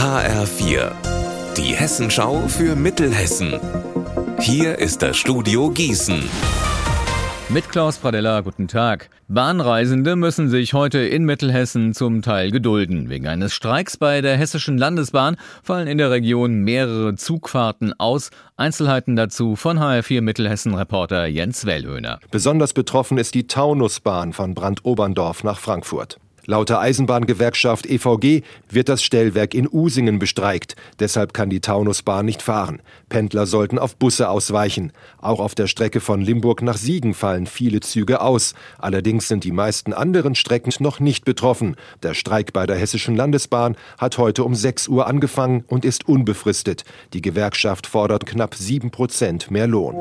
HR4, die Hessenschau für Mittelhessen. Hier ist das Studio Gießen. Mit Klaus Pradella, guten Tag. Bahnreisende müssen sich heute in Mittelhessen zum Teil gedulden. Wegen eines Streiks bei der Hessischen Landesbahn fallen in der Region mehrere Zugfahrten aus. Einzelheiten dazu von HR4 Mittelhessen-Reporter Jens Wellhöhner. Besonders betroffen ist die Taunusbahn von Brandoberndorf nach Frankfurt. Laut der Eisenbahngewerkschaft EVG wird das Stellwerk in Usingen bestreikt. Deshalb kann die Taunusbahn nicht fahren. Pendler sollten auf Busse ausweichen. Auch auf der Strecke von Limburg nach Siegen fallen viele Züge aus. Allerdings sind die meisten anderen Strecken noch nicht betroffen. Der Streik bei der Hessischen Landesbahn hat heute um 6 Uhr angefangen und ist unbefristet. Die Gewerkschaft fordert knapp 7 Prozent mehr Lohn.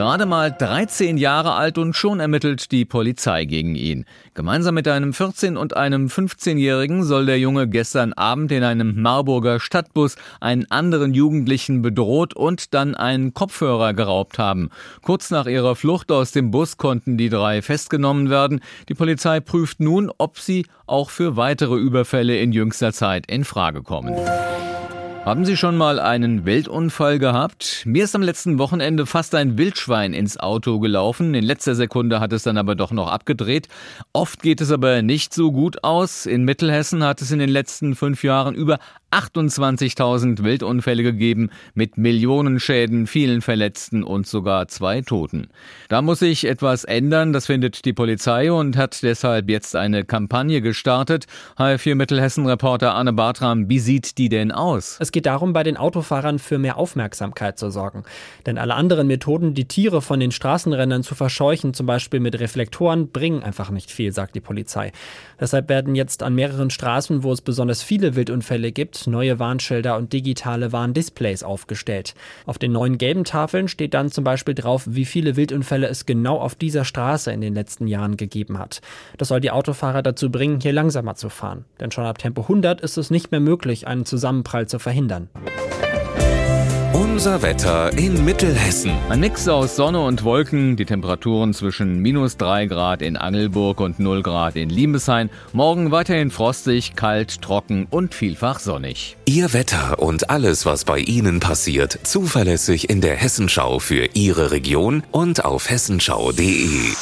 Gerade mal 13 Jahre alt und schon ermittelt die Polizei gegen ihn. Gemeinsam mit einem 14- und einem 15-Jährigen soll der Junge gestern Abend in einem Marburger Stadtbus einen anderen Jugendlichen bedroht und dann einen Kopfhörer geraubt haben. Kurz nach ihrer Flucht aus dem Bus konnten die drei festgenommen werden. Die Polizei prüft nun, ob sie auch für weitere Überfälle in jüngster Zeit in Frage kommen. Haben Sie schon mal einen Wildunfall gehabt? Mir ist am letzten Wochenende fast ein Wildschwein ins Auto gelaufen. In letzter Sekunde hat es dann aber doch noch abgedreht. Oft geht es aber nicht so gut aus. In Mittelhessen hat es in den letzten fünf Jahren über 28.000 Wildunfälle gegeben mit Millionenschäden, vielen Verletzten und sogar zwei Toten. Da muss sich etwas ändern, das findet die Polizei und hat deshalb jetzt eine Kampagne gestartet. HR4 Mittelhessen-Reporter Anne Bartram, wie sieht die denn aus? Es geht darum, bei den Autofahrern für mehr Aufmerksamkeit zu sorgen. Denn alle anderen Methoden, die Tiere von den Straßenrändern zu verscheuchen, zum Beispiel mit Reflektoren, bringen einfach nicht viel, sagt die Polizei. Deshalb werden jetzt an mehreren Straßen, wo es besonders viele Wildunfälle gibt, neue Warnschilder und digitale Warndisplays aufgestellt. Auf den neuen gelben Tafeln steht dann zum Beispiel drauf, wie viele Wildunfälle es genau auf dieser Straße in den letzten Jahren gegeben hat. Das soll die Autofahrer dazu bringen, hier langsamer zu fahren. Denn schon ab Tempo 100 ist es nicht mehr möglich, einen Zusammenprall zu verhindern. Unser Wetter in Mittelhessen. Ein Mix aus Sonne und Wolken, die Temperaturen zwischen minus 3 Grad in Angelburg und 0 Grad in Liebeshain. Morgen weiterhin frostig, kalt, trocken und vielfach sonnig. Ihr Wetter und alles, was bei Ihnen passiert, zuverlässig in der Hessenschau für Ihre Region und auf hessenschau.de.